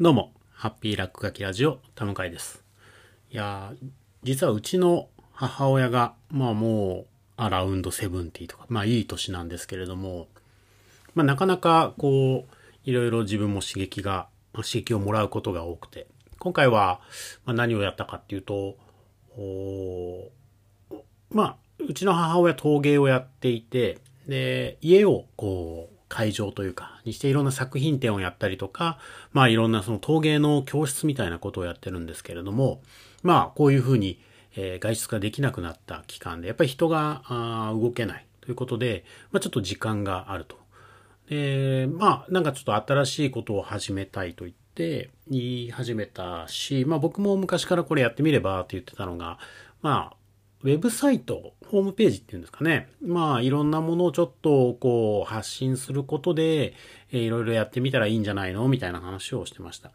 どうも、ハッピーラックガキラジオ、田向です。いやー、実はうちの母親が、まあもう、アラウンドセブンティとか、まあいい年なんですけれども、まあなかなかこう、いろいろ自分も刺激が、刺激をもらうことが多くて、今回は、まあ、何をやったかっていうと、おまあ、うちの母親陶芸をやっていて、で、家をこう、会場というか、にしていろんな作品展をやったりとか、まあいろんなその陶芸の教室みたいなことをやってるんですけれども、まあこういうふうに、えー外出ができなくなった期間で、やっぱり人があー動けないということで、まあちょっと時間があると。で、まあなんかちょっと新しいことを始めたいと言って、言い始めたし、まあ僕も昔からこれやってみればって言ってたのが、まあウェブサイト、ホームページっていうんですかね。まあ、いろんなものをちょっと、こう、発信することで、えーいろいろやってみたらいいんじゃないの？みたいな話をしてました。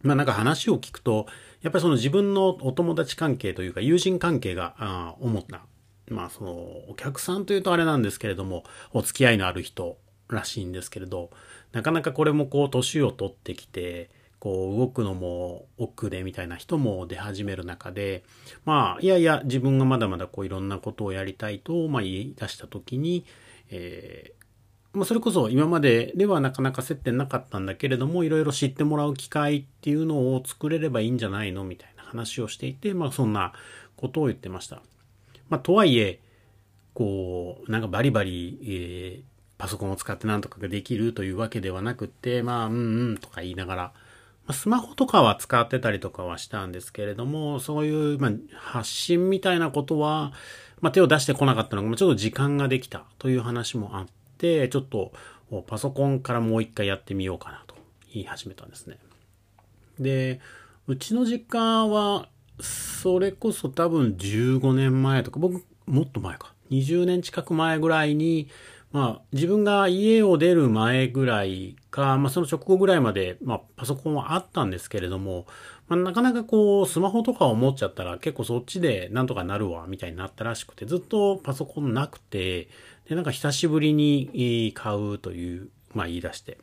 まあなんか話を聞くと、やっぱりその自分のお友達関係というか友人関係が、あー主な、まあそのお客さんというとあれなんですけれども、お付き合いのある人らしいんですけれど、なかなかこれもこう年を取ってきて、こう動くのも遅れみたいな人も出始める中で、まあいやいや自分がまだまだこういろんなことをやりたいと、まあ言い出した時に、えーま、それこそ今までではなかなか接点なかったんだけれども、いろいろ知ってもらう機会っていうのを作れればいいんじゃないのみたいな話をしていて、まあそんなことを言ってました。まあとはいえ、こう、なんかバリバリ、えーパソコンを使ってなんとかができるというわけではなくて、まあ、うんうんとか言いながら、スマホとかは使ってたりとかはしたんですけれども、そういう、ま、発信みたいなことは、ま、手を出してこなかったのが、ちょっと時間ができたという話もあって、ちょっとパソコンからもう一回やってみようかなと言い始めたんですね。で、うちの実家は、それこそ多分15年前とか、僕もっと前か。20年近く前ぐらいに、まあ自分が家を出る前ぐらいか、まあその直後ぐらいまで、まあパソコンはあったんですけれども、まあなかなかこうスマホとかを持っちゃったら結構そっちでなんとかなるわ、みたいになったらしくて、ずっとパソコンなくて、で、なんか久しぶりに買うという、まあ言い出して。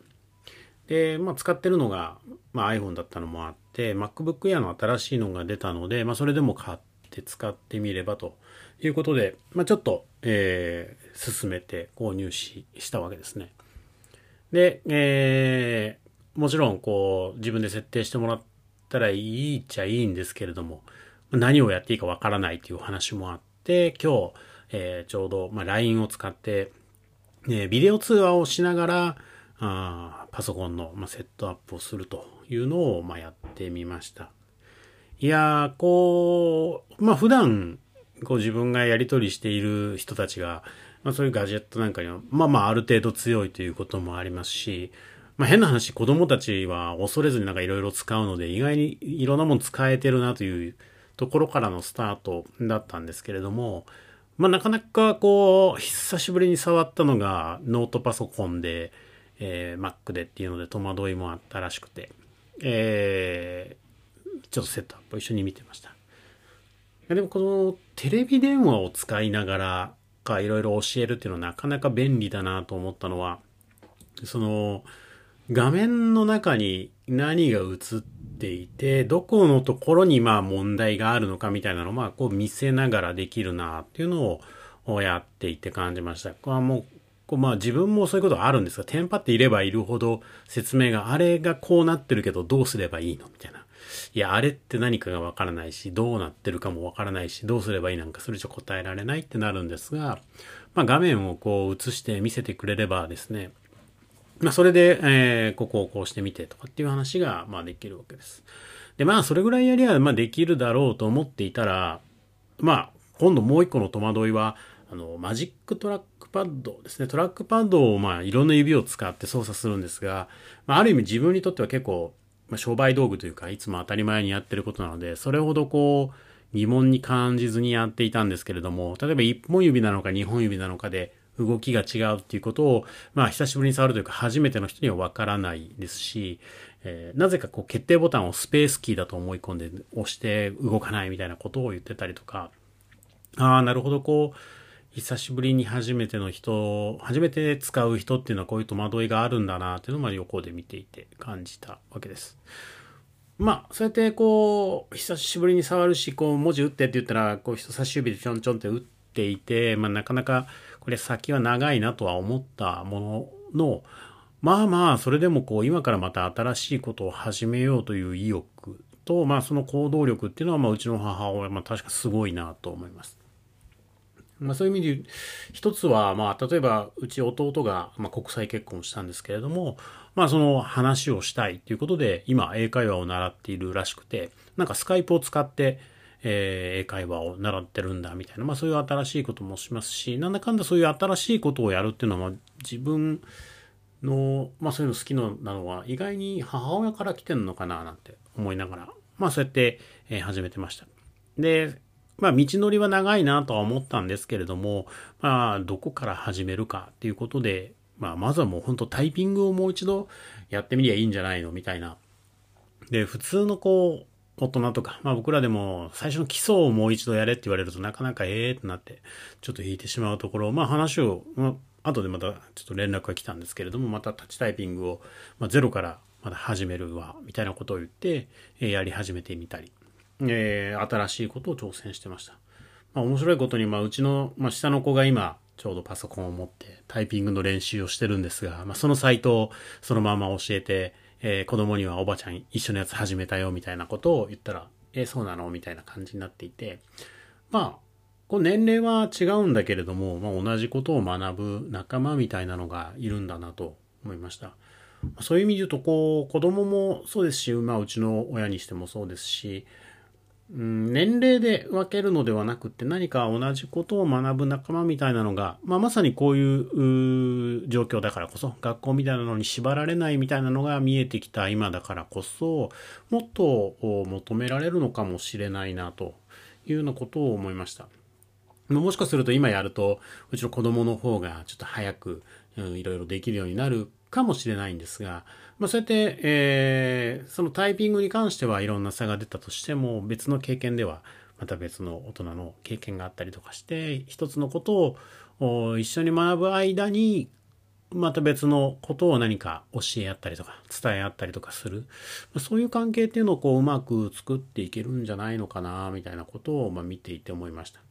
で、まあ、使ってるのが、まあ、iPhone だったのもあって、MacBook Air の新しいのが出たので、まあ、それでも買って使ってみればということで、まあ、ちょっと、えー進めて購入し、したわけですね。で、えーもちろん、こう、自分で設定してもらったらいいっちゃいいんですけれども、何をやっていいかわからないという話もあって、今日、えーちょうど、まあ、LINE を使って、えービデオ通話をしながら、あパソコンの、まあ、セットアップをするというのを、まあ、やってみました。いや、こう、まあ、普段、こう自分がやり取りしている人たちが、まあ、そういうガジェットなんかには、まあまあ、ある程度強いということもありますし、まあ、変な話、子供たちは恐れずになんかいろいろ使うので、意外にいろんなもの使えてるなというところからのスタートだったんですけれども、まあ、なかなかこう、久しぶりに触ったのがノートパソコンで、えー Mac でっていうので戸惑いもあったらしくて、えちょっとセットアップを一緒に見てました。でもこのテレビ電話を使いながらかいろいろ教えるっていうのはなかなか便利だなと思ったのは、その画面の中に何が映っていて、どこのところにまあ問題があるのかみたいなのをまあこう見せながらできるなっていうのをやっていて感じました。これはもうこうまあ自分もそういうことあるんですが、テンパっていればいるほど説明があれがこうなってるけどどうすればいいのみたいな。いや、あれって何かがわからないし、どうなってるかもわからないし、どうすればいいなんかそれじゃ答えられないってなるんですが、まあ画面をこう映して見せてくれればですね、まあそれで、えーここをこうしてみてとかっていう話が、まあできるわけです。で、まあそれぐらいやりゃ、まあできるだろうと思っていたら、まあ今度もう一個の戸惑いは、あの、マジックトラックパッドですね。トラックパッドを、まあいろんな指を使って操作するんですが、まあある意味自分にとっては結構、まあ、商売道具というか、いつも当たり前にやってることなので、それほどこう、疑問に感じずにやっていたんですけれども、例えば一本指なのか二本指なのかで動きが違うっていうことを、まあ久しぶりに触るというか初めての人にはわからないですし、えーなぜかこう決定ボタンをスペースキーだと思い込んで押して動かないみたいなことを言ってたりとか、ああ、なるほど、こう、久しぶりに初めての人、初めて使う人っていうのはこういう戸惑いがあるんだなっていうのを横で見ていて感じたわけです。まあ、そうやってこう、久しぶりに触るし、こう、文字打ってって言ったら、こう、人差し指でちょんちょんって打っていて、まあ、なかなか、これ先は長いなとは思ったものの、まあまあ、それでもこう、今からまた新しいことを始めようという意欲と、まあ、その行動力っていうのは、まあ、うちの母親、まあ、確かすごいなと思います。まあ、そういう意味で一つは、まあ、例えばうち弟が、まあ、国際結婚したんですけれども、まあ、その話をしたいということで今英会話を習っているらしくてなんかスカイプを使って、えー、英会話を習ってるんだみたいな、まあ、そういう新しいこともしますしなんだかんだそういう新しいことをやるっていうのは、自分の、まあ、そういうの好きなのは意外に母親から来てるのかななんて思いながら、まあ、そうやって、えー、始めてました。でまあ、道のりは長いなとは思ったんですけれども、まあ、どこから始めるかっていうことで、まあ、まずはもう本当タイピングをもう一度やってみりゃいいんじゃないのみたいな。で、普通のこう、大人とか、まあ僕らでも最初の基礎をもう一度やれって言われるとなかなかええってなって、ちょっと引いてしまうところ、まあ話を、まあ、後でまたちょっと連絡が来たんですけれども、またタッチタイピングを、まあ、ゼロからまだ始めるわ、みたいなことを言って、え、やり始めてみたり。えー、新しいことを挑戦してました。まあ、面白いことに、まあ、うちの、まあ、下の子が今、ちょうどパソコンを持ってタイピングの練習をしてるんですが、まあ、そのサイトをそのまま教えて、えー、子供にはおばちゃん一緒のやつ始めたよみたいなことを言ったら、えー、そうなの？みたいな感じになっていて、まあ、こう年齢は違うんだけれども、まあ、同じことを学ぶ仲間みたいなのがいるんだなと思いました。そういう意味で言うと、こう、子供もそうですし、まあ、うちの親にしてもそうですし、うん、年齢で分けるのではなくって何か同じことを学ぶ仲間みたいなのが、まあ、まさにこういう状況だからこそ学校みたいなのに縛られないみたいなのが見えてきた今だからこそもっと求められるのかもしれないなというようなことを思いました。もしかすると今やるとうちの子供の方がちょっと早くいろいろできるようになるかもしれないんですが、まあ、そうやって、えー、そのタイピングに関してはいろんな差が出たとしても、別の経験では、また別の大人の経験があったりとかして、一つのことを一緒に学ぶ間に、また別のことを何か教え合ったりとか、伝え合ったりとかする。そういう関係っていうのをこううまく作っていけるんじゃないのかな、みたいなことをま見ていて思いました。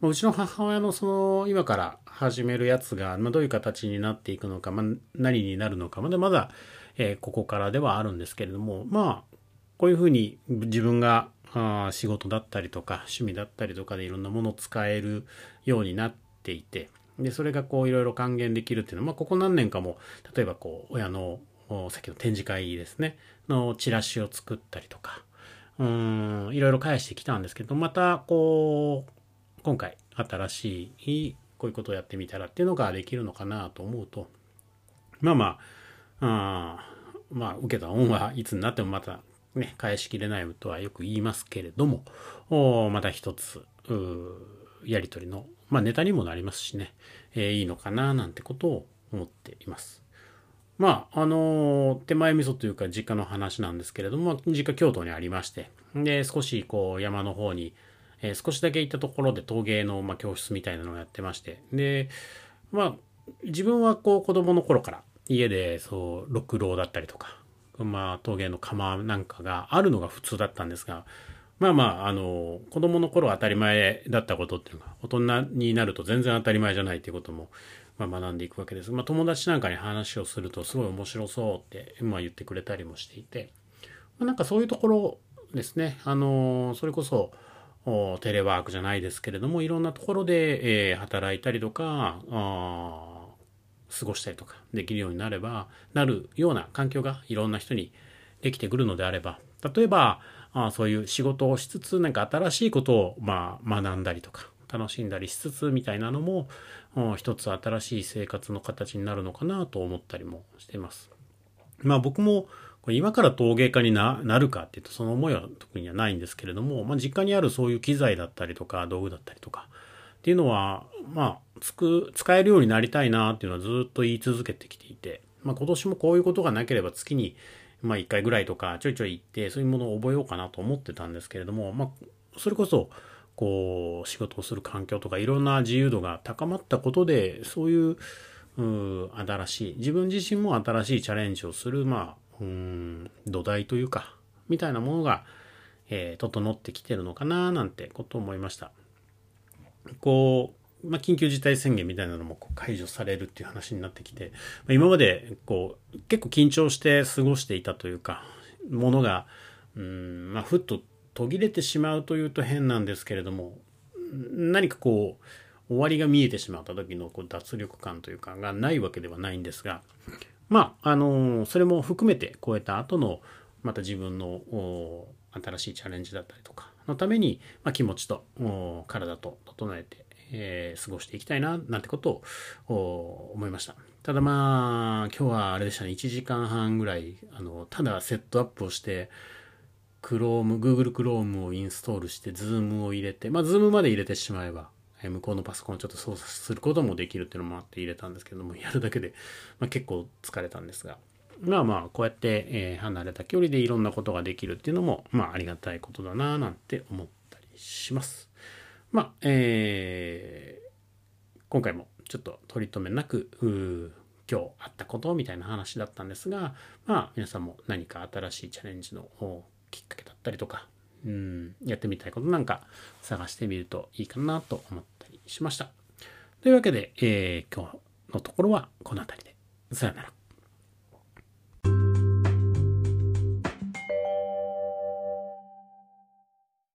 うちの母親のその今から始めるやつが、ま、どういう形になっていくのか、ま、何になるのかまだまだ、え、ここからではあるんですけれどもまあこういうふうに自分があ仕事だったりとか趣味だったりとかでいろんなものを使えるようになっていてでそれがこういろいろ還元できるっていうのは、まあ、ここ何年かも例えばこう親のさっきの展示会ですねのチラシを作ったりとかうんいろいろ返してきたんですけどまたこう今回新しいこういうことをやってみたらっていうのができるのかなと思うとまあまああまあ受けた恩はいつになってもまたね返しきれないとはよく言いますけれどもおまた一つやり取りの、まあ、ネタにもなりますしね、えー、いいのかななんてことを思っています。まあ、あのー、手前味噌というか実家の話なんですけれども、実家京都にありまして、で、少しこう山の方にえー、少しだけ行ったところで陶芸の、まあ、教室みたいなのをやってましてでまあ自分はこう子供の頃から家でそう六郎だったりとか、まあ、陶芸の窯なんかがあるのが普通だったんですがまあまああの子供の頃当たり前だったことっていうのが大人になると全然当たり前じゃないっていうことも、まあ、学んでいくわけです。まあ、友達なんかに話をするとすごい面白そうって、まあ、言ってくれたりもしていて、まあ、なんかそういうところですねあのそれこそテレワークじゃないですけれどもいろんなところで、えー、働いたりとか過ごしたりとかできるようになればなるような環境がいろんな人にできてくるのであれば例えばあそういう仕事をしつつ何か新しいことを、まあ、学んだりとか楽しんだりしつつみたいなのも一つ新しい生活の形になるのかなと思ったりもしています。まあ僕もこれ今から陶芸家になるかっていうとその思いは特にはないんですけれども、まあ、実家にあるそういう機材だったりとか道具だったりとかっていうのはまあつく使えるようになりたいなっていうのはずっと言い続けてきていて、まあ、今年もこういうことがなければ月にまあ1回ぐらいとかちょいちょい行ってそういうものを覚えようかなと思ってたんですけれども、まあ、それこそこう仕事をする環境とかいろんな自由度が高まったことでそういうう新しい自分自身も新しいチャレンジをするまあうん土台というかみたいなものが、えー、整ってきてるのかななんてことを思いました。こう、まあ、緊急事態宣言みたいなのもこう解除されるっていう話になってきて、まあ、今までこう結構緊張して過ごしていたというかものがうんまあふっと途切れてしまうというと変なんですけれども何かこう終わりが見えてしまった時のこう脱力感というかがないわけではないんですがまああのそれも含めて超えた後のまた自分の新しいチャレンジだったりとかのために、まあ、気持ちと体と整えて、えー、過ごしていきたいななんてことを思いました。ただまあ今日はあれでしたね。1時間半ぐらいあのただセットアップをして Chrome、Google Chrome をインストールして、Zoom を入れて、まあ、Zoom まで入れてしまえば、え向こうのパソコンをちょっと操作することもできるっていうのもあって入れたんですけども、やるだけで、まあ、結構疲れたんですが、まあまあ、こうやって、え、離れた距離でいろんなことができるっていうのも、まあ、ありがたいことだななんて思ったりします。まあ、えー、今回もちょっと取り留めなく、今日あったことみたいな話だったんですが、まあ、皆さんも何か新しいチャレンジのきっかけだったりとか、うん、やってみたいことなんか探してみるといいかなと思ったりしました。というわけで、えー、今日のところはこの辺りで。さよなら。